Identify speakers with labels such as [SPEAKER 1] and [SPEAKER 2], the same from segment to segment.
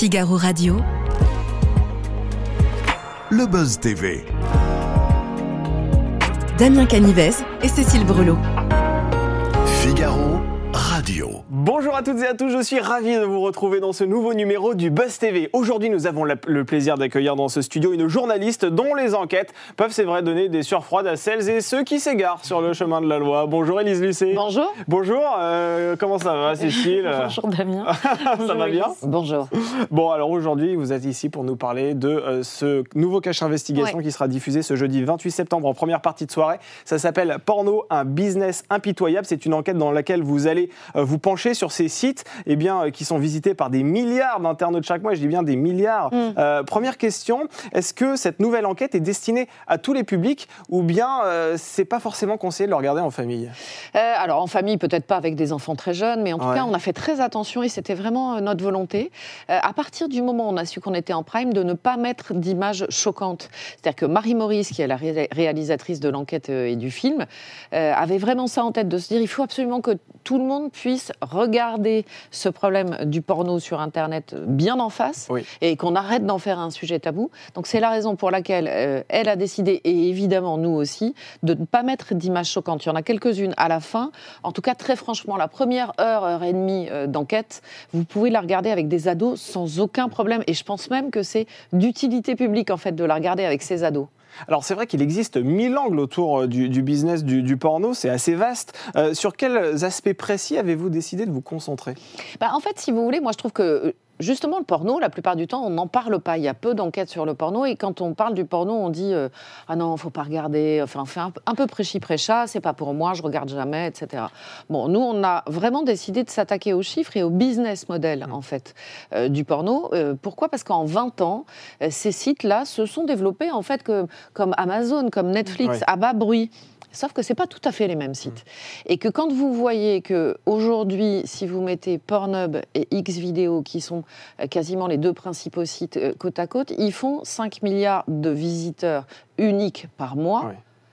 [SPEAKER 1] Figaro Radio.
[SPEAKER 2] Le Buzz TV.
[SPEAKER 1] Damien Canivez et Cécile Brelot.
[SPEAKER 2] Figaro Radio.
[SPEAKER 3] Bonjour à toutes et à tous, je suis ravi de vous retrouver dans ce nouveau numéro du Buzz TV. Aujourd'hui, nous avons la- le plaisir d'accueillir dans ce studio une journaliste dont les enquêtes peuvent, c'est vrai, donner des surfroides à celles et ceux qui s'égarent sur le chemin de la loi. Bonjour Élise Lucet.
[SPEAKER 4] Bonjour.
[SPEAKER 3] Bonjour, euh, comment ça va Cécile
[SPEAKER 4] Bonjour Damien.
[SPEAKER 3] Ça va bien
[SPEAKER 4] Bonjour.
[SPEAKER 3] Bon, alors aujourd'hui, vous êtes ici pour nous parler de euh, ce nouveau cache investigation
[SPEAKER 4] Ouais.
[SPEAKER 3] qui sera diffusé ce jeudi 28 septembre en première partie de soirée. Ça s'appelle Porno, un business impitoyable. C'est une enquête dans laquelle vous allez euh, vous pencher sur ces sites eh bien, euh, qui sont visités par des milliards d'internautes chaque mois. Je dis bien des milliards.
[SPEAKER 4] Mm.
[SPEAKER 3] Euh, première question, est-ce que cette nouvelle enquête est destinée à tous les publics ou bien euh, c'est pas forcément conseillé de le regarder en famille?
[SPEAKER 4] Euh, alors en famille, peut-être pas avec des enfants très jeunes, mais en tout
[SPEAKER 3] Ouais.
[SPEAKER 4] cas, on a fait très attention et c'était vraiment euh, notre volonté. Euh, à partir du moment où on a su qu'on était en prime, de ne pas mettre d'images choquantes. C'est-à-dire que Marie Maurice, qui est la ré- réalisatrice de l'enquête euh, et du film, euh, avait vraiment ça en tête de se dire il faut absolument que tout le monde puisse regarder ce problème du porno sur Internet bien en face
[SPEAKER 3] Oui.
[SPEAKER 4] et qu'on arrête d'en faire un sujet tabou. Donc c'est la raison pour laquelle euh, elle a décidé, et évidemment nous aussi, de ne pas mettre d'images choquantes. Il y en a quelques-unes à la fin. En tout cas, très franchement, la première heure, heure et demie euh, d'enquête, vous pouvez la regarder avec des ados sans aucun problème. Et je pense même que c'est d'utilité publique, en fait, de la regarder avec ces ados.
[SPEAKER 3] Alors c'est vrai qu'il existe mille angles autour euh, du, business du, du porno, c'est assez vaste. Euh, sur quels aspects précis avez-vous décidé de vous concentrer?
[SPEAKER 4] Bah, en fait, si vous voulez, moi je trouve que euh, justement le porno, la plupart du temps, on n'en parle pas. Il y a peu d'enquêtes sur le porno et quand on parle du porno, on dit euh, ah non, faut pas regarder. Enfin, on fait un, un peu prêchi prêcha, c'est pas pour moi, je regarde jamais, etc. Bon, nous, on a vraiment décidé de s'attaquer aux chiffres et au business model en fait euh, du porno. Euh, pourquoi? Parce qu'en 20 ans, ces sites-là se sont développés en fait que- comme Amazon, comme Netflix, à bas bruit. Sauf que c'est pas tout à fait les mêmes sites. Et que quand vous voyez que aujourd'hui, si vous mettez Pornhub et Xvideo, qui sont euh, quasiment les deux principaux sites euh, côte à côte, ils font 5 milliards de visiteurs uniques par mois.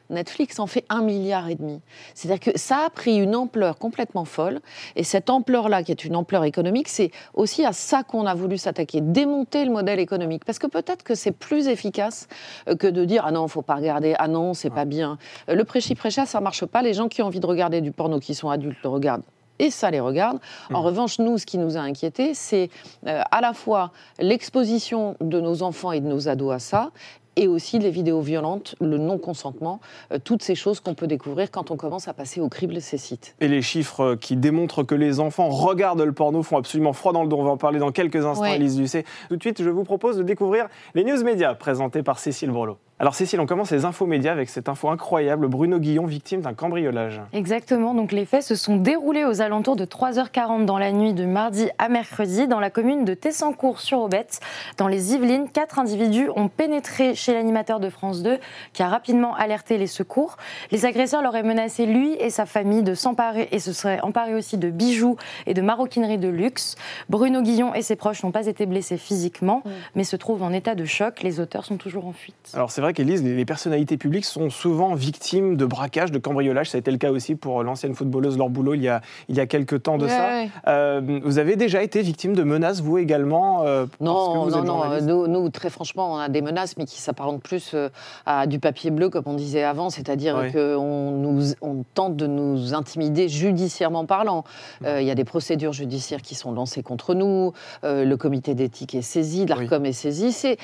[SPEAKER 4] Netflix en fait un milliard et demi. C'est-à-dire que ça a pris une ampleur complètement folle. Et cette ampleur-là, qui est une ampleur économique, c'est aussi à ça qu'on a voulu s'attaquer, démonter le modèle économique. Parce que peut-être que c'est plus efficace euh, que de dire ah non, faut pas regarder, ah non, c'est pas bien. Euh, Le prêchi prêcha, ça marche pas. Les gens qui ont envie de regarder du porno, qui sont adultes, le regardent. Et ça les regarde. En revanche, nous, ce qui nous a inquiétés, c'est euh, à la fois l'exposition de nos enfants et de nos ados à ça, et aussi les vidéos violentes, le non-consentement, euh, toutes ces choses qu'on peut découvrir quand on commence à passer au crible ces sites.
[SPEAKER 3] Et les chiffres euh, qui démontrent que les enfants regardent le porno font absolument froid dans le dos. On va en parler dans quelques instants,
[SPEAKER 4] Ouais.
[SPEAKER 3] Elise Lucet. Tout de suite, je vous propose de découvrir les news médias présentés par Cécile Brelot. Alors Cécile, on commence les infos médias avec cette info incroyable. Bruno Guillon, victime d'un cambriolage.
[SPEAKER 5] Exactement, donc les faits se sont déroulés aux alentours de 3h40 dans la nuit de mardi à mercredi dans la commune de Tessancourt-sur-Aubette. Dans les Yvelines, quatre individus ont pénétré chez l'animateur de France 2 qui a rapidement alerté les secours. Les agresseurs l'auraient menacé lui et sa famille de s'emparer et se seraient emparés aussi de bijoux et de maroquinerie de luxe. Bruno Guillon et ses proches n'ont pas été blessés physiquement mais se trouvent en état de choc. Les auteurs sont toujours en fuite.
[SPEAKER 3] Alors c'est vrai qu'Élise, les les personnalités publiques sont souvent victimes de braquages, de cambriolage. Ça a été le cas aussi pour l'ancienne footballeuse Laure Boulot il y a, il y a quelques temps de
[SPEAKER 4] Ouais,
[SPEAKER 3] ça.
[SPEAKER 4] ouais.
[SPEAKER 3] Euh, vous avez déjà été victime de menaces, vous également euh, parce que
[SPEAKER 4] Non,
[SPEAKER 3] vous
[SPEAKER 4] non,
[SPEAKER 3] êtes
[SPEAKER 4] non. Nous, nous, très franchement, on a des menaces, mais qui s'apparentent plus euh, à du papier bleu, comme on disait avant, c'est-à-dire
[SPEAKER 3] Ouais.
[SPEAKER 4] qu'on nous, on tente de nous intimider judiciairement parlant. Euh, Il y a des procédures judiciaires qui sont lancées contre nous, euh, le comité d'éthique est saisi, l'ARCOM est saisi. C'est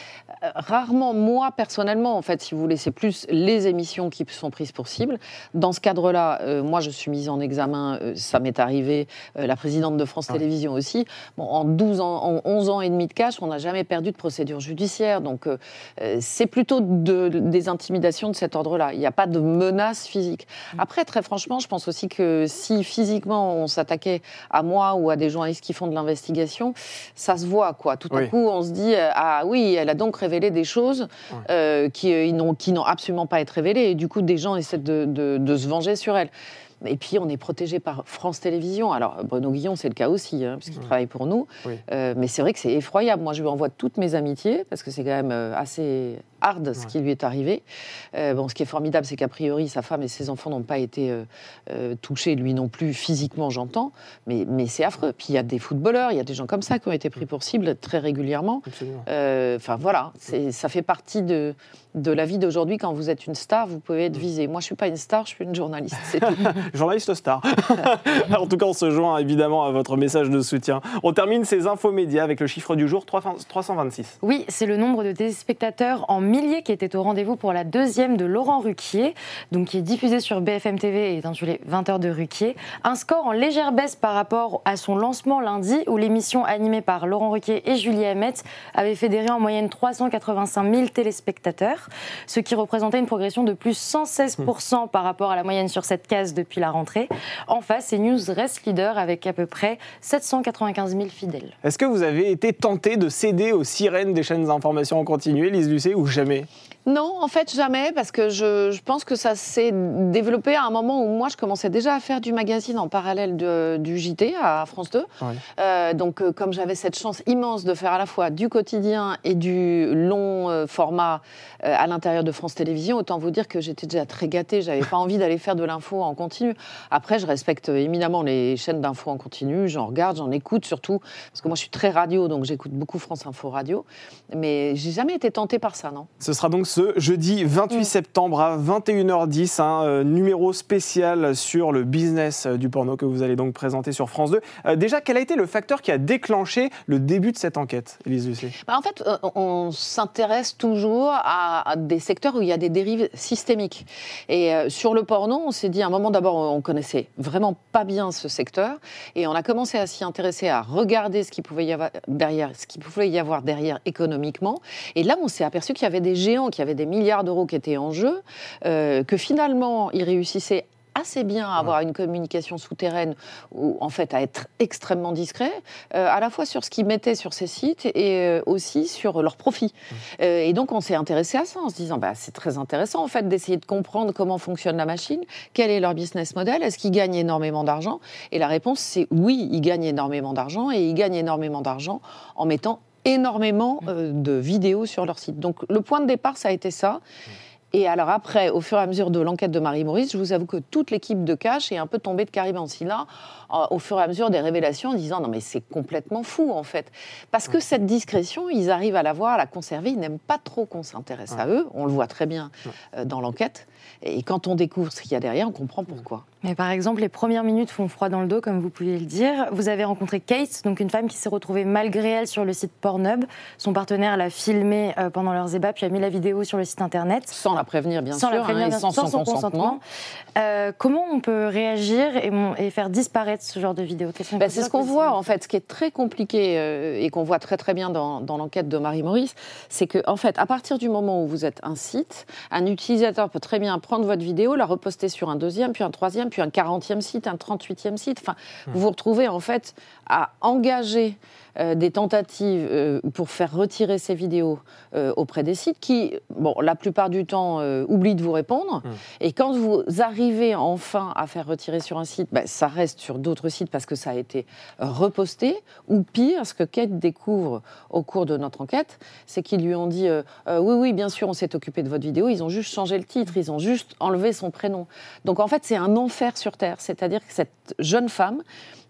[SPEAKER 4] rarement moi, personnellement, en fait, si vous voulez, c'est plus les émissions qui sont prises pour cible. Dans ce cadre-là, euh, moi, je suis mise en examen, euh, ça m'est arrivé, euh, la présidente de France
[SPEAKER 3] Ouais.
[SPEAKER 4] Télévisions aussi. Bon, en 12 ans, en 11 ans et demi de cash, on n'a jamais perdu de procédure judiciaire. Donc, c'est plutôt de- des intimidations de cet ordre-là. Il n'y a pas de menace physique. Après, très franchement, je pense aussi que si physiquement on s'attaquait à moi ou à des journalistes qui font de l'investigation, ça se voit, quoi. Tout à
[SPEAKER 3] Oui.
[SPEAKER 4] coup, on se dit ah oui, elle a donc révélé des choses
[SPEAKER 3] Ouais.
[SPEAKER 4] qui, qui n'ont absolument pas à être révélées. Et du coup, des gens essaient de, de- de se venger sur elle. Et puis, on est protégé par France Télévisions. Alors, Bruno Guillon, c'est le cas aussi, hein, puisqu'il travaille pour nous.
[SPEAKER 3] Oui.
[SPEAKER 4] Euh, mais c'est vrai que c'est effroyable. Moi, je lui envoie toutes mes amitiés, parce que c'est quand même euh, assez, hard ce qui lui est arrivé. Euh, bon, ce qui est formidable, c'est qu'a priori, sa femme et ses enfants n'ont pas été euh, euh, touchés, lui non plus, physiquement, j'entends. Mais, mais c'est affreux. Puis il y a des footballeurs, il y a des gens comme ça qui ont été pris pour cible très régulièrement.
[SPEAKER 3] Absolument.
[SPEAKER 4] Euh, Enfin voilà, ça fait partie de, de la vie d'aujourd'hui. Quand vous êtes une star, vous pouvez être visé. Moi, je suis pas une star, je suis une journaliste.
[SPEAKER 3] Journaliste star. en tout cas, on se joint évidemment à votre message de soutien. On termine ces infos médias avec le chiffre du jour 326.
[SPEAKER 5] Oui, c'est le nombre de téléspectateurs en milliers qui était au rendez-vous pour la deuxième de Laurent Ruquier, donc qui est diffusée sur BFM TV et est intitulée 20 heures de Ruquier. Un score en légère baisse par rapport à son lancement lundi, où l'émission animée par Laurent Ruquier et Julie Hamet avait fédéré en moyenne 385 000 téléspectateurs, ce qui représentait une progression de plus 116% par rapport à la moyenne sur cette case depuis la rentrée. En face, CNews reste leader avec à peu près 795 000 fidèles.
[SPEAKER 3] Est-ce que vous avez été tenté de céder aux sirènes des chaînes d'information en continu, Lise Lucet, ou jamais jamais.
[SPEAKER 4] Non, en fait, jamais, parce que je, je pense que ça s'est développé à un moment où moi, je commençais déjà à faire du magazine en parallèle de- du JT à France 2.
[SPEAKER 3] Ouais.
[SPEAKER 4] Euh, donc, euh, comme j'avais cette chance immense de faire à la fois du quotidien et du long euh, format euh, à l'intérieur de France Télévisions, autant vous dire que j'étais déjà très gâtée. J'avais pas envie d'aller faire de l'info en continu. Après, je respecte éminemment les chaînes d'info en continu. J'en regarde, j'en écoute surtout, parce que moi, je suis très radio, donc j'écoute beaucoup France Info Radio. Mais j'ai jamais été tentée par ça, non.
[SPEAKER 3] Ce sera donc ce jeudi 28
[SPEAKER 4] Mm.
[SPEAKER 3] septembre à 21h10, un euh, numéro spécial sur le business euh, du porno que vous allez donc présenter sur France 2. Euh, déjà, quel a été le facteur qui a déclenché le début de cette enquête, Elise Lucet?
[SPEAKER 4] Bah, en fait, on s'intéresse toujours à, à des secteurs où il y a des dérives systémiques. Et euh, sur le porno, on s'est dit à un moment d'abord, on connaissait vraiment pas bien ce secteur, et on a commencé à s'y intéresser, à regarder ce qu'il pouvait y avoir derrière, ce qu'il pouvait y avoir derrière économiquement. Et là, on s'est aperçu qu'il y avait des géants, qu'il y avait des milliards d'euros qui étaient en jeu, euh, que finalement, ils réussissaient assez bien à avoir une communication souterraine ou en fait à être extrêmement discret, euh, à la fois sur ce qu'ils mettaient sur ces sites et euh, aussi sur leurs profits. Euh, et donc on s'est intéressé à ça en se disant bah, c'est très intéressant en fait d'essayer de comprendre comment fonctionne la machine, quel est leur business model, est-ce qu'ils gagnent énormément d'argent? Et la réponse c'est oui, ils gagnent énormément d'argent et ils gagnent énormément d'argent en mettant énormément euh, de vidéos sur leur site. Donc le point de départ ça a été ça. Et alors après, au fur et à mesure de l'enquête de Marie-Maurice, je vous avoue que toute l'équipe de Cash est un peu tombée de Caribancilla euh, au fur et à mesure des révélations en disant non mais c'est complètement fou en fait. Parce que cette discrétion, ils arrivent à la voir, à la conserver, ils n'aiment pas trop qu'on s'intéresse à eux, on le voit très bien euh, dans l'enquête. Et quand on découvre ce qu'il y a derrière, on comprend pourquoi.
[SPEAKER 5] Mais par exemple, les premières minutes font froid dans le dos, comme vous pouviez le dire. Vous avez rencontré Kate, donc une femme qui s'est retrouvée malgré elle sur le site Pornhub. Son partenaire l'a filmée euh, pendant leurs ébats, puis a mis la vidéo sur le site internet.
[SPEAKER 4] Sans la prévenir bien
[SPEAKER 5] sans
[SPEAKER 4] sûr,
[SPEAKER 5] la prévenir,
[SPEAKER 4] hein,
[SPEAKER 5] bien
[SPEAKER 4] sans,
[SPEAKER 5] sûr,
[SPEAKER 4] son, consentement.
[SPEAKER 5] Euh, comment on peut réagir et, faire disparaître ce genre de vidéo?
[SPEAKER 4] Ben, c'est ce qu'on voit en fait. Ce qui est très compliqué euh, et qu'on voit très très bien dans, dans l'enquête de Marie-Maurice, c'est que en fait, à partir du moment où vous êtes un site, un utilisateur peut très bien prendre votre vidéo, la reposter sur un deuxième, puis un troisième, puis un quarantième site, un trente-huitième site. Enfin, vous vous retrouvez en fait à engager euh, des tentatives euh, pour faire retirer ces vidéos euh, auprès des sites qui, bon, la plupart du temps, oublient de vous répondre. Et quand vous arrivez enfin à faire retirer sur un site, ben, ça reste sur d'autres sites parce que ça a été reposté. Ou pire, ce que Kate découvre au cours de notre enquête, c'est qu'ils lui ont dit Oui, oui, bien sûr, on s'est occupé de votre vidéo. Ils ont juste changé le titre, ils ont juste enlevé son prénom. Donc en fait, c'est un enfer sur Terre. C'est-à-dire que cette jeune femme,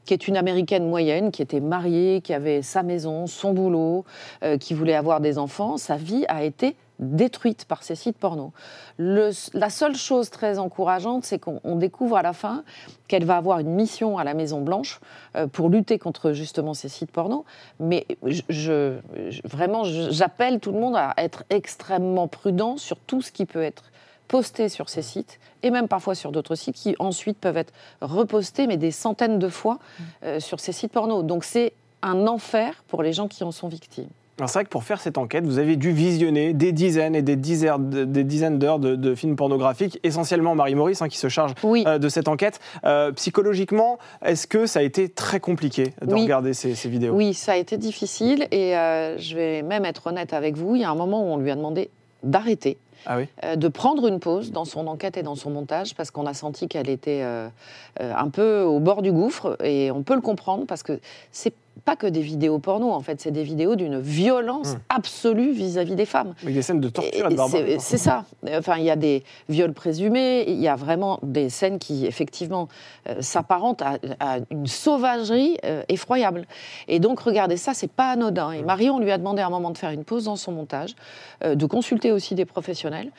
[SPEAKER 4] qui est une américaine moyenne, qui était mariée, qui avait sa maison, son boulot, euh, qui voulait avoir des enfants, sa vie a été détruite par ces sites porno. La seule chose très encourageante, c'est qu'on on découvre à la fin qu'elle va avoir une mission à la Maison Blanche euh, pour lutter contre justement ces sites porno. Mais je, vraiment, j'appelle tout le monde à être extrêmement prudent sur tout ce qui peut être posté sur ces sites et même parfois sur d'autres sites qui ensuite peuvent être repostés, mais des centaines de fois euh, sur ces sites porno. Donc c'est un enfer pour les gens qui en sont victimes.
[SPEAKER 3] Alors c'est vrai que pour faire cette enquête, vous avez dû visionner des dizaines et des dizaines, de- des dizaines d'heures de, de films pornographiques, essentiellement Marie-Maurice hein, qui se charge
[SPEAKER 4] Oui.
[SPEAKER 3] euh, de cette enquête. Euh, psychologiquement, est-ce que ça a été très compliqué de
[SPEAKER 4] Oui.
[SPEAKER 3] regarder ces, ces vidéos?
[SPEAKER 4] Oui, ça a été difficile et euh, je vais même être honnête avec vous. Il y a un moment où on lui a demandé d'arrêter,
[SPEAKER 3] Ah
[SPEAKER 4] euh, de prendre une pause dans son enquête et dans son montage parce qu'on a senti qu'elle était euh, euh, un peu au bord du gouffre et on peut le comprendre parce que c'est pas que des vidéos porno, en fait, c'est des vidéos d'une violence
[SPEAKER 3] Mmh.
[SPEAKER 4] absolue vis-à-vis des femmes.
[SPEAKER 3] Avec des scènes de torture et,
[SPEAKER 4] Et c'est- ça. Enfin, il y a des viols présumés, il y a vraiment des scènes qui, effectivement, euh, s'apparentent à, à une sauvagerie euh, effroyable. Et donc, regardez ça, c'est pas anodin. Et Marion lui a demandé à un moment de faire une pause dans son montage, euh, de consulter aussi des professionnels,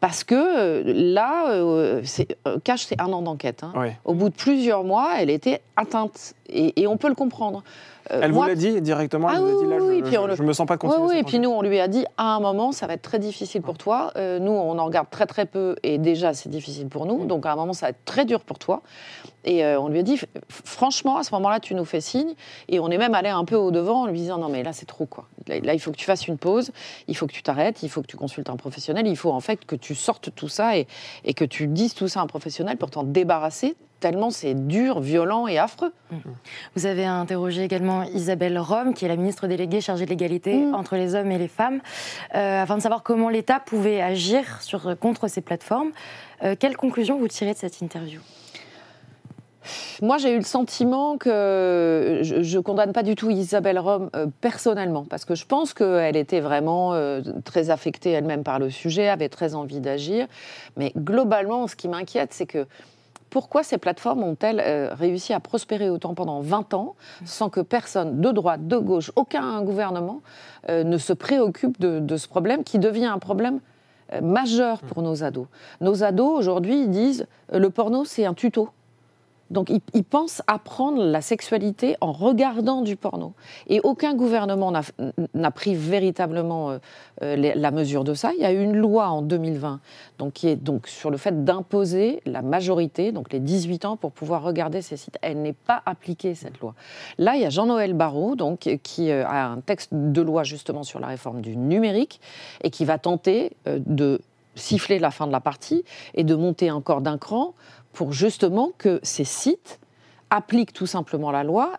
[SPEAKER 4] parce que là, c'est- Cash, c'est un an d'enquête. hein. Au bout de plusieurs mois, elle était atteinte. Et, et on peut le comprendre. Euh,
[SPEAKER 3] Elle
[SPEAKER 4] moi,
[SPEAKER 3] vous l'a dit directement Elle
[SPEAKER 4] Ah
[SPEAKER 3] vous a dit
[SPEAKER 4] oui,
[SPEAKER 3] là,
[SPEAKER 4] oui,
[SPEAKER 3] je, je-
[SPEAKER 4] le-
[SPEAKER 3] je me sens pas continuer.
[SPEAKER 4] oui, et puis nous, on lui a dit, à un moment, ça va être très difficile pour toi. Euh, nous, on en regarde très très peu, et déjà, c'est difficile pour nous. Donc, à un moment, ça va être très dur pour toi. Et euh, on lui a dit, franchement, à ce moment-là, tu nous fais signe. Et on est même allé un peu au-devant en lui disant, non, mais là, c'est trop, quoi. Là, là, il faut que tu fasses une pause, il faut que tu t'arrêtes, il faut que tu consultes un professionnel, il faut en fait que tu sortes tout ça et, et que tu dises tout ça à un professionnel pour t'en débarrasser, tellement c'est dur, violent et affreux.
[SPEAKER 5] Vous avez interrogé également Isabelle Rome, qui est la ministre déléguée chargée de l'égalité
[SPEAKER 4] Mm.
[SPEAKER 5] entre les hommes et les femmes, euh, afin de savoir comment l'État pouvait agir sur, contre ces plateformes. Euh, quelle conclusion vous tirez de cette interview?
[SPEAKER 4] Moi, j'ai eu le sentiment que je ne condamne pas du tout Isabelle Rome euh, personnellement, parce que je pense qu'elle était vraiment euh, très affectée elle-même par le sujet, avait très envie d'agir. Mais globalement, ce qui m'inquiète, c'est que pourquoi ces plateformes ont-elles euh, réussi à prospérer autant pendant 20 ans sans que personne, de droite, de gauche, aucun gouvernement euh, ne se préoccupe de, de ce problème qui devient un problème euh, majeur pour nos ados? Nos ados, aujourd'hui, ils disent le porno, c'est un tuto. Donc ils, ils pensent apprendre la sexualité en regardant du porno. Et aucun gouvernement n'a- pris véritablement euh, euh, la mesure de ça. Il y a eu une loi en 2020 donc, qui est sur le fait d'imposer la majorité, donc les 18 ans, pour pouvoir regarder ces sites. Elle n'est pas appliquée, cette loi. Là, il y a Jean-Noël Barrot donc, qui euh, a un texte de loi justement sur la réforme du numérique et qui va tenter de siffler la fin de la partie et de monter encore d'un cran pour justement que ces sites appliquent tout simplement la loi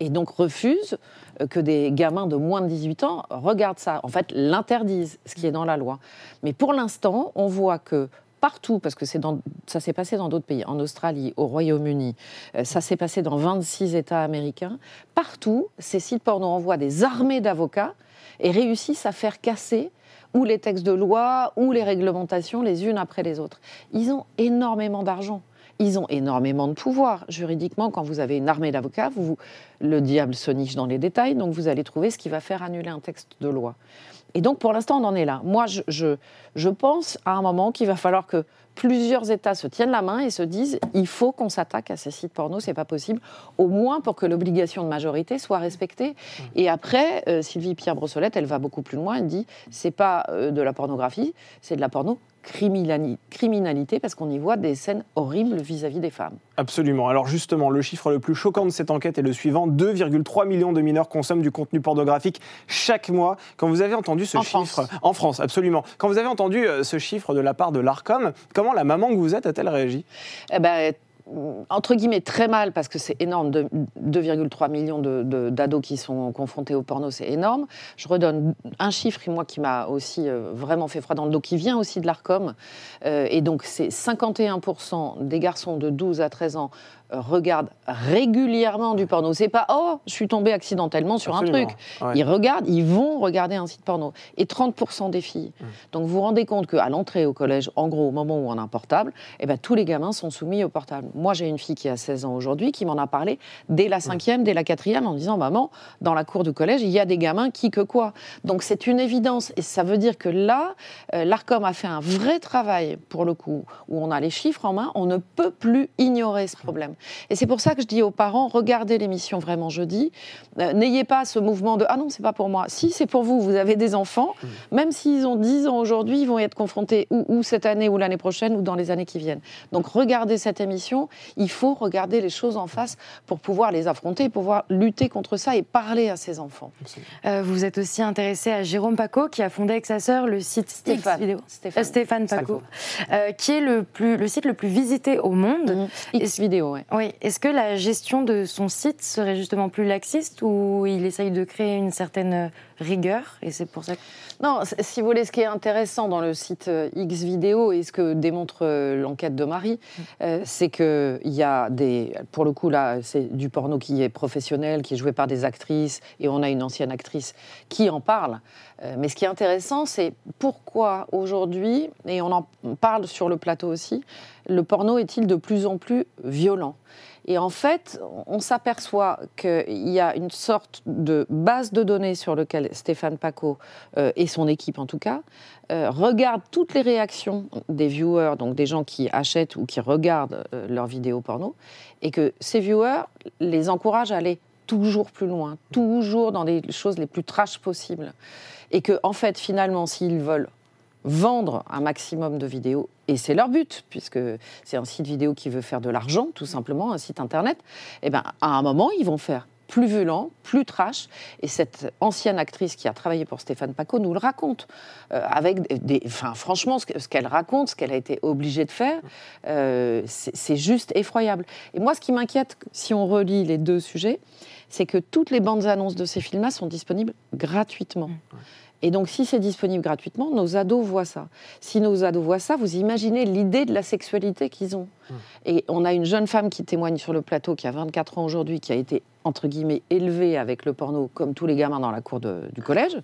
[SPEAKER 4] et donc refusent euh, que des gamins de moins de 18 ans regardent ça. En fait, l'interdisent, ce qui est dans la loi. Mais pour l'instant, on voit que partout, parce que ça s'est passé dans d'autres pays, en Australie, au Royaume-Uni, euh, ça s'est passé dans 26 États américains, partout, ces sites porno envoient des armées d'avocats et réussissent à faire casser ou les textes de loi ou les réglementations les unes après les autres. Ils ont énormément d'argent. Ils ont énormément de pouvoir. Juridiquement, quand vous avez une armée d'avocats, vous, le diable se niche dans les détails, donc vous allez trouver ce qui va faire annuler un texte de loi. Et donc, pour l'instant, on en est là. Moi, je, pense à un moment qu'il va falloir que plusieurs États se tiennent la main et se disent il faut qu'on s'attaque à ces sites porno, c'est pas possible, au moins pour que l'obligation de majorité soit respectée. Et après, euh, Sylvie Pierre Brossolette, elle va beaucoup plus loin, elle dit c'est pas euh, de la pornographie, c'est de la porno criminalité parce qu'on y voit des scènes horribles vis-à-vis des femmes.
[SPEAKER 3] Absolument. Alors justement, le chiffre le plus choquant de cette enquête est le suivant 2,3 millions de mineurs consomment du contenu pornographique chaque mois. Quand vous avez entendu ce
[SPEAKER 4] En
[SPEAKER 3] chiffre
[SPEAKER 4] France.
[SPEAKER 3] en France, absolument. Quand vous avez entendu euh, ce chiffre de la part de l'Arcom, comment la maman que vous êtes a-t-elle réagi?
[SPEAKER 4] Eh ben, entre guillemets, très mal, parce que c'est énorme, de- 2,3 millions d'ados qui sont confrontés au porno, c'est énorme. Je redonne un chiffre, moi, qui m'a aussi euh, vraiment fait froid dans le dos, qui vient aussi de l'ARCOM. Euh, et donc, c'est 51% des garçons de 12 à 13 ans regardent régulièrement du porno. C'est pas, oh, je suis tombé accidentellement sur un truc.
[SPEAKER 3] Ouais.
[SPEAKER 4] Ils regardent, ils vont regarder un site porno. Et 30% des filles.
[SPEAKER 3] Mmh.
[SPEAKER 4] Donc vous vous rendez compte qu'à l'entrée au collège, en gros, au moment où on a un portable, eh ben, tous les gamins sont soumis au portable. Moi, j'ai une fille qui a 16 ans aujourd'hui qui m'en a parlé dès la cinquième, dès la quatrième, en disant Maman, dans la cour du collège, il y a des gamins qui que quoi. Donc c'est une évidence. Et ça veut dire que là, euh, l'ARCOM a fait un vrai travail, pour le coup, où on a les chiffres en main. On ne peut plus ignorer ce problème. Et c'est pour ça que je dis aux parents regardez l'émission vraiment jeudi. Euh, N'ayez pas ce mouvement de Ah non, c'est pas pour moi. Si, c'est pour vous. Vous avez des enfants. Même s'ils ont 10 ans aujourd'hui, ils vont y être confrontés ou, ou cette année, ou l'année prochaine, ou dans les années qui viennent. Donc regardez cette émission. Il faut regarder les choses en face pour pouvoir les affronter, pouvoir lutter contre ça et parler à ces enfants.
[SPEAKER 5] Euh, vous êtes aussi intéressé à Jérôme Paco, qui a fondé avec sa sœur le site
[SPEAKER 4] Stéphane.
[SPEAKER 5] X Vidéo.
[SPEAKER 4] Stéphane.
[SPEAKER 5] Euh, Stéphane Paco, euh, qui est le, plus, le site le plus visité au monde.
[SPEAKER 4] Mhm. X vidéo, ouais.
[SPEAKER 5] Oui, est-ce que la gestion de son site serait justement plus laxiste ou il essaye de créer une certaine rigueur et c'est pour ça que...
[SPEAKER 4] Non, si vous voulez, ce qui est intéressant dans le site euh, X vidéo et ce que démontre euh, l'enquête de Marie, euh, c'est qu'il y a des. Pour le coup, là, c'est du porno qui est professionnel, qui est joué par des actrices, et on a une ancienne actrice qui en parle. Euh, mais ce qui est intéressant, c'est pourquoi aujourd'hui, et on en parle sur le plateau aussi, le porno est-il de plus en plus violent? Et en fait, on s'aperçoit qu'il y a une sorte de base de données sur laquelle Stéphane Paco euh, et son équipe en tout cas euh, regardent toutes les réactions des viewers, donc des gens qui achètent ou qui regardent leurs vidéos porno, et que ces viewers les encouragent à aller toujours plus loin, toujours dans les choses les plus trash possibles. Et que, en fait, finalement, s'ils veulent vendre un maximum de vidéos, et c'est leur but, puisque c'est un site vidéo qui veut faire de l'argent, tout simplement, un site internet, et ben, à un moment, ils vont faire plus violent, plus trash. Et cette ancienne actrice qui a travaillé pour Stéphane Paco nous le raconte. Euh, avec des, enfin, franchement, ce que- ce qu'elle raconte, ce qu'elle a été obligée de faire, euh, c'est juste effroyable. Et moi, ce qui m'inquiète, si on relie les deux sujets, c'est que toutes les bandes annonces de ces films-là sont disponibles gratuitement. Et donc, si c'est disponible gratuitement, nos ados voient ça. Si nos ados voient ça, vous imaginez l'idée de la sexualité qu'ils ont. Et on a une jeune femme qui témoigne sur le plateau, qui a 24 ans aujourd'hui, qui a été, entre guillemets, élevée avec le porno, comme tous les gamins dans la cour de- du collège.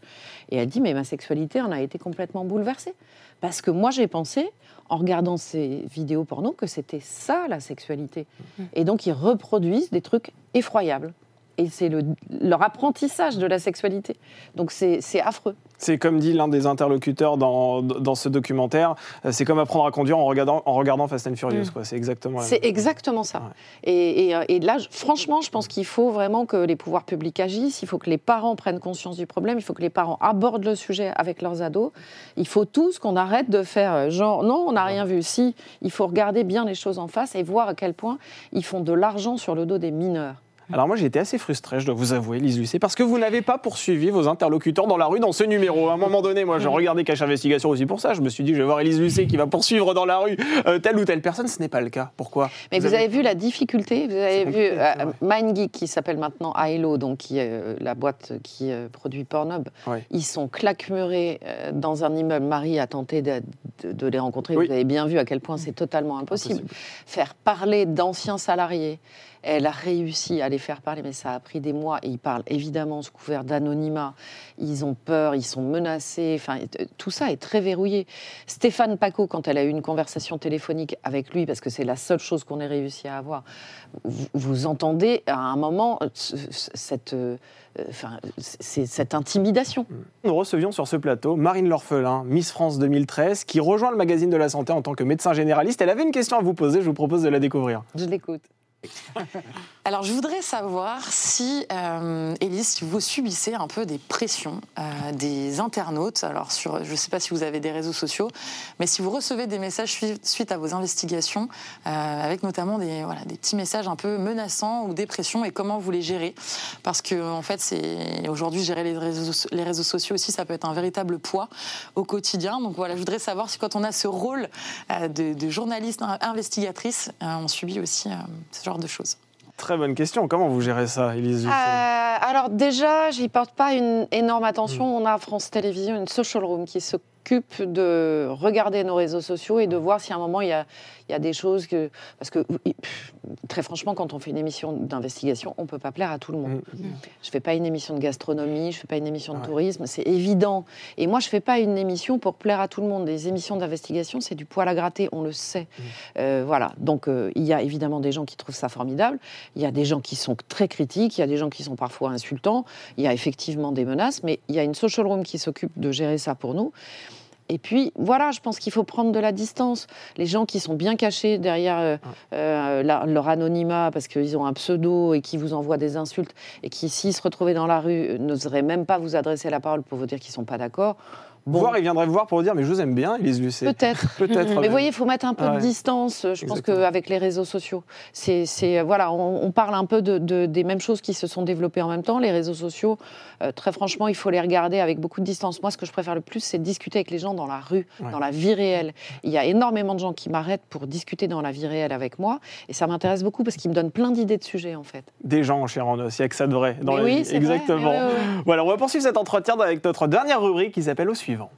[SPEAKER 4] Et elle dit, mais ma sexualité en a été complètement bouleversée. Parce que moi, j'ai pensé, en regardant ces vidéos porno, que c'était ça, la sexualité. Et donc, ils reproduisent des trucs effroyables. Et c'est le- leur apprentissage de la sexualité. Donc, c'est c'est affreux.
[SPEAKER 3] C'est comme dit l'un des interlocuteurs dans, dans ce documentaire, euh, c'est comme apprendre à conduire en regardant, en regardant Fast and Furious. quoi. C'est exactement la
[SPEAKER 4] C'est
[SPEAKER 3] même.
[SPEAKER 4] exactement ça.
[SPEAKER 3] Ouais.
[SPEAKER 4] Et, et, euh, et là, franchement, je pense qu'il faut vraiment que les pouvoirs publics agissent, il faut que les parents prennent conscience du problème, il faut que les parents abordent le sujet avec leurs ados. Il faut tous qu'on arrête de faire euh, genre, non, on n'a rien vu. Si, il faut regarder bien les choses en face et voir à quel point ils font de l'argent sur le dos des mineurs.
[SPEAKER 3] Alors moi j'ai été assez frustré, je dois vous avouer, Lise Lucet, parce que vous n'avez pas poursuivi vos interlocuteurs dans la rue dans ce numéro. À un moment donné, moi je regardais Cache Investigation aussi pour ça. Je me suis dit, je vais voir Elise Lucet qui va poursuivre dans la rue euh, telle ou telle personne. Ce n'est pas le cas. Pourquoi?
[SPEAKER 4] Mais vous, avez... vu la difficulté, vous avez vu euh. MindGeek qui s'appelle maintenant Aelo, donc qui est euh, la boîte qui produit Pornhub. Ils sont claquemurés dans un immeuble. Marie a tenté de, de- de les rencontrer.
[SPEAKER 3] Oui.
[SPEAKER 4] Vous avez bien vu à quel point c'est totalement impossible.
[SPEAKER 3] Impossible.
[SPEAKER 4] Faire parler d'anciens salariés. Elle a réussi à les faire parler, mais ça a pris des mois. Et ils parlent évidemment sous couvert d'anonymat. Ils ont peur, ils sont menacés. Enfin, t- tout ça est très verrouillé. Stéphane Paco, quand elle a eu une conversation téléphonique avec lui, parce que c'est la seule chose qu'on ait réussi à avoir, vous, vous entendez à un moment euh, ce- ce- cette, euh, euh, enfin, c'est- cette intimidation.
[SPEAKER 3] Nous recevions sur ce plateau Marine L'Orphelin, Miss France 2013, qui rejoint le magazine de la santé en tant que médecin généraliste. Elle avait une question à vous poser, je vous propose de la découvrir.
[SPEAKER 4] Je l'écoute.
[SPEAKER 6] Alors, je voudrais savoir si, euh, vous subissez un peu des pressions euh, des internautes. Alors, sur, je ne sais pas si vous avez des réseaux sociaux, mais si vous recevez des messages sui- suite à vos investigations, euh, avec notamment des, voilà, des petits messages un peu menaçants ou des pressions, et comment vous les gérez? Parce que, en fait, aujourd'hui, gérer les réseaux, les réseaux sociaux aussi, ça peut être un véritable poids au quotidien. Donc, voilà, je voudrais savoir si, quand on a ce rôle euh, de, journaliste in- investigatrice, on subit aussi ce genre de choses.
[SPEAKER 3] Très bonne question. Comment vous gérez ça, Elise
[SPEAKER 4] Euh, alors déjà, j'y porte pas une énorme attention. On a à France Télévisions une social room qui s'occupe de regarder nos réseaux sociaux et de voir si à un moment il y a, il y a des choses que... Parce que très franchement, quand on fait une émission d'investigation, on peut pas plaire à tout le monde.
[SPEAKER 3] Mm.
[SPEAKER 4] Je fais pas une émission de gastronomie, je fais pas une émission de
[SPEAKER 3] Ouais.
[SPEAKER 4] tourisme, c'est évident. Et moi, je fais pas une émission pour plaire à tout le monde. Des émissions d'investigation, c'est du poil à gratter, on le sait. Euh, voilà. Donc, euh, il y a évidemment des gens qui trouvent ça formidable. Il y a des gens qui sont très critiques. Il y a des gens qui sont parfois insultants. Il y a effectivement des menaces, mais il y a une social room qui s'occupe de gérer ça pour nous. Et puis, voilà, je pense qu'il faut prendre de la distance. Les gens qui sont bien cachés derrière euh, euh, la- leur anonymat parce qu'ils ont un pseudo et qui vous envoient des insultes et qui, s'ils se retrouvaient dans la rue, euh, n'oseraient même pas vous adresser la parole pour vous dire qu'ils ne sont pas d'accord. Bon.
[SPEAKER 3] Voire, il viendrait vous voir pour vous dire, mais je vous aime bien, Élise Lucet.
[SPEAKER 4] Peut-être.
[SPEAKER 3] Peut-être.
[SPEAKER 4] Mais vous voyez, il faut mettre un peu
[SPEAKER 3] Ouais.
[SPEAKER 4] de distance, je pense qu'avec les réseaux sociaux. C'est, c'est, voilà, on, on parle un peu de, de- des mêmes choses qui se sont développées en même temps. Les réseaux sociaux, euh, très franchement, il faut les regarder avec beaucoup de distance. Moi, ce que je préfère le plus, c'est discuter avec les gens dans la rue,
[SPEAKER 3] Ouais.
[SPEAKER 4] dans la vie réelle. Il y a énormément de gens qui m'arrêtent pour discuter dans la vie réelle avec moi. Et ça m'intéresse beaucoup parce qu'ils me donnent plein d'idées de sujets, en fait.
[SPEAKER 3] Des gens en os, il n'y a que ça de vrai dans
[SPEAKER 4] Mais
[SPEAKER 3] la
[SPEAKER 4] oui,
[SPEAKER 3] vie.
[SPEAKER 4] c'est vrai.
[SPEAKER 3] Exactement.
[SPEAKER 4] Ouais, ouais.
[SPEAKER 3] Voilà, on va poursuivre cet entretien avec notre dernière rubrique qui s'appelle Au suivant suivant.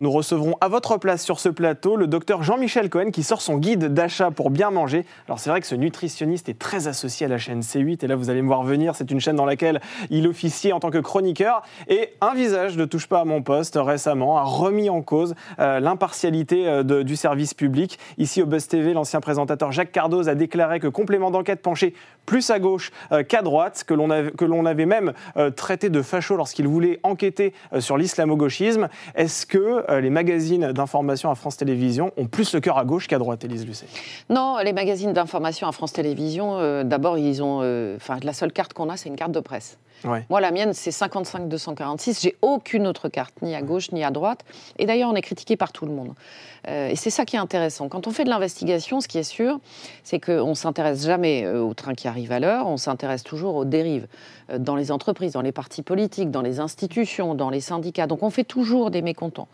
[SPEAKER 3] Nous recevrons à votre place sur ce plateau le docteur Jean-Michel Cohen qui sort son guide d'achat pour bien manger. Alors c'est vrai que ce nutritionniste est très associé à la chaîne C8 et là vous allez me voir venir, c'est une chaîne dans laquelle il officiait en tant que chroniqueur et un visage ne touche pas à mon poste récemment a remis en cause euh, l'impartialité euh, du service public. Ici au Buzz TV, l'ancien présentateur Jacques Cardoz a déclaré que complément d'enquête penchait plus à gauche euh, qu'à droite, que l'on avait, que l'on même traité de facho lorsqu'il voulait enquêter sur l'islamo-gauchisme. Est-ce que euh, les magazines d'information à France Télévisions ont plus le cœur à gauche qu'à droite, Élise Lucet
[SPEAKER 4] Non, les magazines d'information à France Télévisions, euh, d'abord, ils ont. euh, Enfin, la seule carte qu'on a, c'est une carte de presse.
[SPEAKER 3] Ouais.
[SPEAKER 4] Moi, la mienne, c'est 55-246. J'ai aucune autre carte, ni à gauche, ni à droite. Et d'ailleurs, on est critiqué par tout le monde. Et c'est ça qui est intéressant. Quand on fait de l'investigation, ce qui est sûr, c'est qu'on ne s'intéresse jamais au train qui arrive à l'heure, on s'intéresse toujours aux dérives dans les entreprises, dans les partis politiques, dans les institutions, dans les syndicats. Donc on fait toujours des mécontents.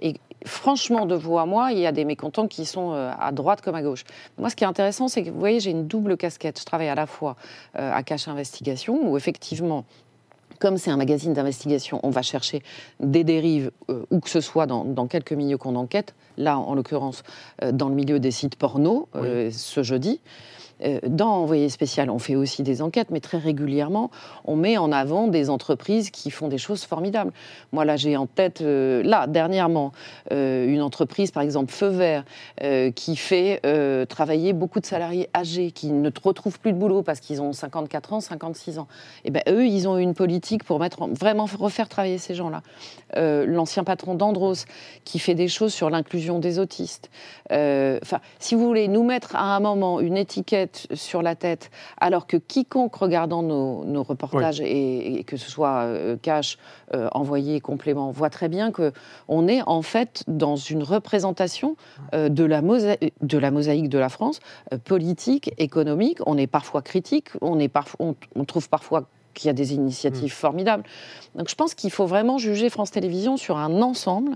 [SPEAKER 4] Et franchement, de vous à moi, il y a des mécontents qui sont euh, à droite comme à gauche. Moi, ce qui est intéressant, c'est que vous voyez, j'ai une double casquette. Je travaille à la fois euh, à Cache Investigation, où effectivement, comme c'est un magazine d'investigation, on va chercher des dérives, euh, où que ce soit dans, dans quelques milieux qu'on enquête. Là, en l'occurrence, euh, dans le milieu des sites porno, euh, ce jeudi. Euh, Dans Envoyé spécial, on fait aussi des enquêtes, mais très régulièrement, on met en avant des entreprises qui font des choses formidables. Moi, là, j'ai en tête, euh, là, dernièrement, euh, une entreprise, par exemple Feu Vert, qui fait travailler beaucoup de salariés âgés qui ne retrouvent plus de boulot parce qu'ils ont 54 ans, 56 ans. Et ben, eux, ils ont une politique pour vraiment refaire travailler ces gens-là. L'ancien patron d'Andros, qui fait des choses sur l'inclusion des autistes. Enfin, si vous voulez nous mettre à un moment une étiquette sur la tête, alors que quiconque regardant nos, nos reportages et, et que ce soit euh, cash, euh, envoyé, complément, voit très bien que on est en fait dans une représentation euh, de, la mosaïque, de la mosaïque de la France, politique, économique. On est parfois critique, on, est parfois, on, on trouve parfois qu'il y a des initiatives formidables. Donc je pense qu'il faut vraiment juger France Télévisions sur un ensemble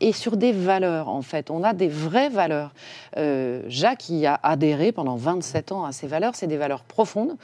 [SPEAKER 4] et sur des valeurs, en fait. On a des vraies valeurs. Euh, Jacques y a adhéré pendant 27 ans à ces valeurs. C'est des valeurs profondes,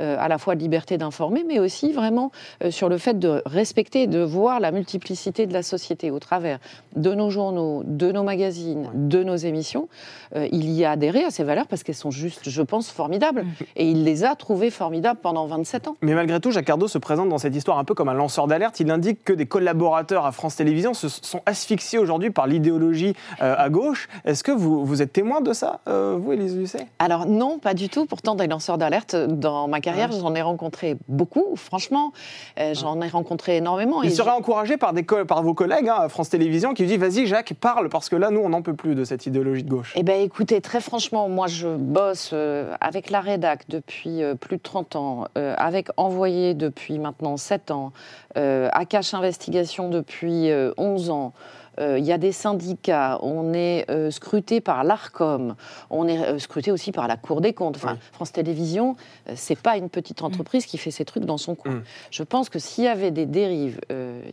[SPEAKER 4] euh, à la fois de liberté d'informer, mais aussi vraiment euh, sur le fait de respecter et de voir la multiplicité de la société au travers de nos journaux, de nos magazines, de nos émissions. Euh, il y a adhéré à ces valeurs parce qu'elles sont juste, je pense, formidables. Et il les a trouvées formidables pendant 27 ans.
[SPEAKER 3] Mais malgré tout, Jacques Cardo se présente dans cette histoire un peu comme un lanceur d'alerte. Il indique que des collaborateurs à France Télévisions se sont asphyxiés aujourd'hui par l'idéologie euh, à gauche. Est-ce que vous, vous êtes témoin de ça, euh, vous, Élise Lucet?
[SPEAKER 4] Alors non, pas du tout. Pourtant, des lanceurs d'alerte, dans ma carrière, j'en ai rencontré beaucoup, franchement. Euh, j'en ai rencontré énormément.
[SPEAKER 3] Il
[SPEAKER 4] Et
[SPEAKER 3] serait
[SPEAKER 4] je-
[SPEAKER 3] encouragé par, des par vos collègues hein, à France Télévisions qui lui disent Vas-y, Jacques, parle, parce que là, nous, on n'en peut plus de cette idéologie de gauche.
[SPEAKER 4] Eh bien, écoutez, très franchement, moi, je bosse avec la rédac depuis plus de 30 ans, avec Envoyé depuis maintenant 7 ans, à Cache Investigation depuis euh, 11 ans. Euh, Il y a des syndicats, on est euh, scruté par l'ARCOM, on est euh, scruté aussi par la Cour des comptes. Enfin,
[SPEAKER 3] Oui.
[SPEAKER 4] France Télévisions, c'est pas une petite entreprise qui fait ses trucs dans son coin.
[SPEAKER 3] Mm.
[SPEAKER 4] Je pense que s'il y avait des dérives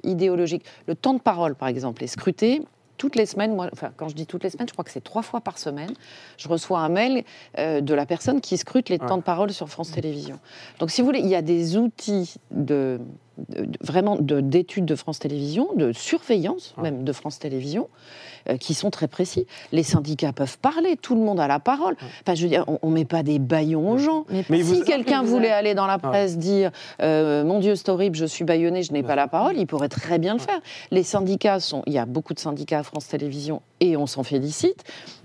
[SPEAKER 4] idéologiques, le temps de parole, par exemple, est scruté toutes les semaines, moi, enfin, quand je dis toutes les semaines, je crois que c'est trois fois par semaine, je reçois un mail euh, de la personne qui scrute les
[SPEAKER 3] Ouais.
[SPEAKER 4] temps de parole sur France Télévisions. Donc, si vous voulez, il y a des outils de- vraiment de- d'études de, France Télévisions, de surveillance
[SPEAKER 3] Ouais.
[SPEAKER 4] même de France Télévisions, euh, qui sont très précis. Les syndicats peuvent parler, tout le monde a la parole. Enfin, je veux dire, on, ne met pas des baillons aux gens.
[SPEAKER 5] Mais
[SPEAKER 3] Mais
[SPEAKER 4] si
[SPEAKER 3] vous-
[SPEAKER 4] quelqu'un voulait aller dans la presse dire euh, Mon Dieu, c'est horrible, je suis baïonné, je n'ai pas la parole, il pourrait très bien le faire. Les syndicats sont. Il y a beaucoup de syndicats à France Télévisions et on s'en félicite.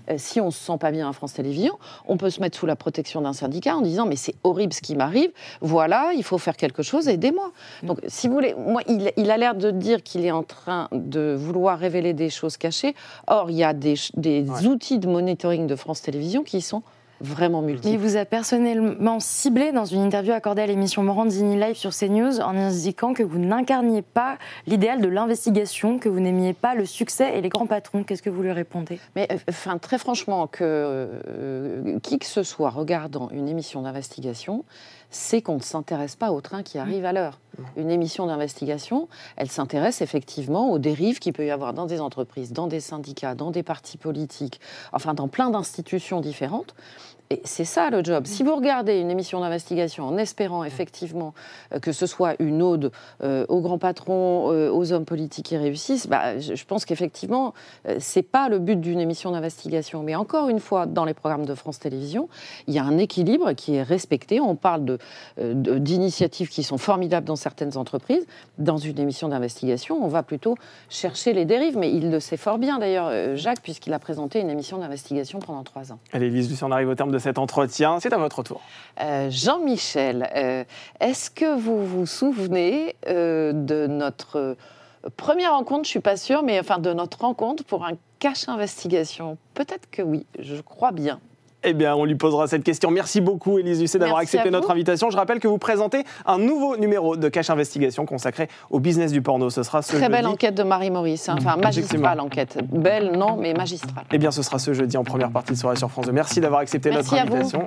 [SPEAKER 4] Euh, si on ne se sent pas bien à France Télévisions, on peut se mettre sous la protection d'un syndicat en disant Mais c'est horrible ce qui m'arrive, voilà, il faut faire quelque chose, aidez-moi. Donc, si vous voulez, moi, il, il a l'air de dire qu'il est en train de vouloir révéler des choses cachées. Or, il y a des, ch- des
[SPEAKER 3] Ouais.
[SPEAKER 4] outils de monitoring de France Télévisions qui sont vraiment
[SPEAKER 5] Mais il vous a personnellement ciblé dans une interview accordée à l'émission Morandini Live sur CNews en indiquant que vous n'incarniez pas l'idéal de l'investigation, que vous n'aimiez pas le succès et les grands patrons. Qu'est-ce que vous lui répondez?
[SPEAKER 4] Mais euh, enfin, très franchement, que euh, qui que ce soit regardant une émission d'investigation, c'est qu'on ne s'intéresse pas au train qui arrive à l'heure. Une émission d'investigation, elle s'intéresse effectivement aux dérives qu'il peut y avoir dans des entreprises, dans des syndicats, dans des partis politiques, enfin dans plein d'institutions différentes. Et c'est ça le job. Si vous regardez une émission d'investigation en espérant effectivement euh, que ce soit une ode euh, aux grands patrons, euh, aux hommes politiques qui réussissent, bah, je, pense qu'effectivement, euh, c'est pas le but d'une émission d'investigation. Mais encore une fois, dans les programmes de France Télévisions, il y a un équilibre qui est respecté. On parle de, euh, de- d'initiatives qui sont formidables dans certaines entreprises. Dans une émission d'investigation, on va plutôt chercher les dérives. Mais il le sait fort bien d'ailleurs, Jacques, puisqu'il a présenté une émission d'investigation pendant trois ans.
[SPEAKER 3] Allez, Lise Lucien, on arrive au terme de cet entretien. C'est à votre tour.
[SPEAKER 4] Euh, Jean-Michel, euh, est-ce que vous vous souvenez euh, de notre première rencontre Je suis pas sûre, mais enfin de notre rencontre pour un cache investigation? Peut-être que oui, je crois bien.
[SPEAKER 3] Eh bien, on lui posera cette question. Merci beaucoup, Élise Lucet, d'avoir accepté notre invitation. Je rappelle que vous présentez un nouveau numéro de Cache Investigation consacré au business du porno. Ce sera ce
[SPEAKER 4] Très belle enquête de Marie Maurice, hein. enfin magistrale enquête. Belle, non, mais magistrale.
[SPEAKER 3] Eh bien, ce sera ce jeudi en première partie de soirée sur France 2. Merci d'avoir accepté
[SPEAKER 4] Merci
[SPEAKER 3] notre
[SPEAKER 4] vous.
[SPEAKER 3] invitation.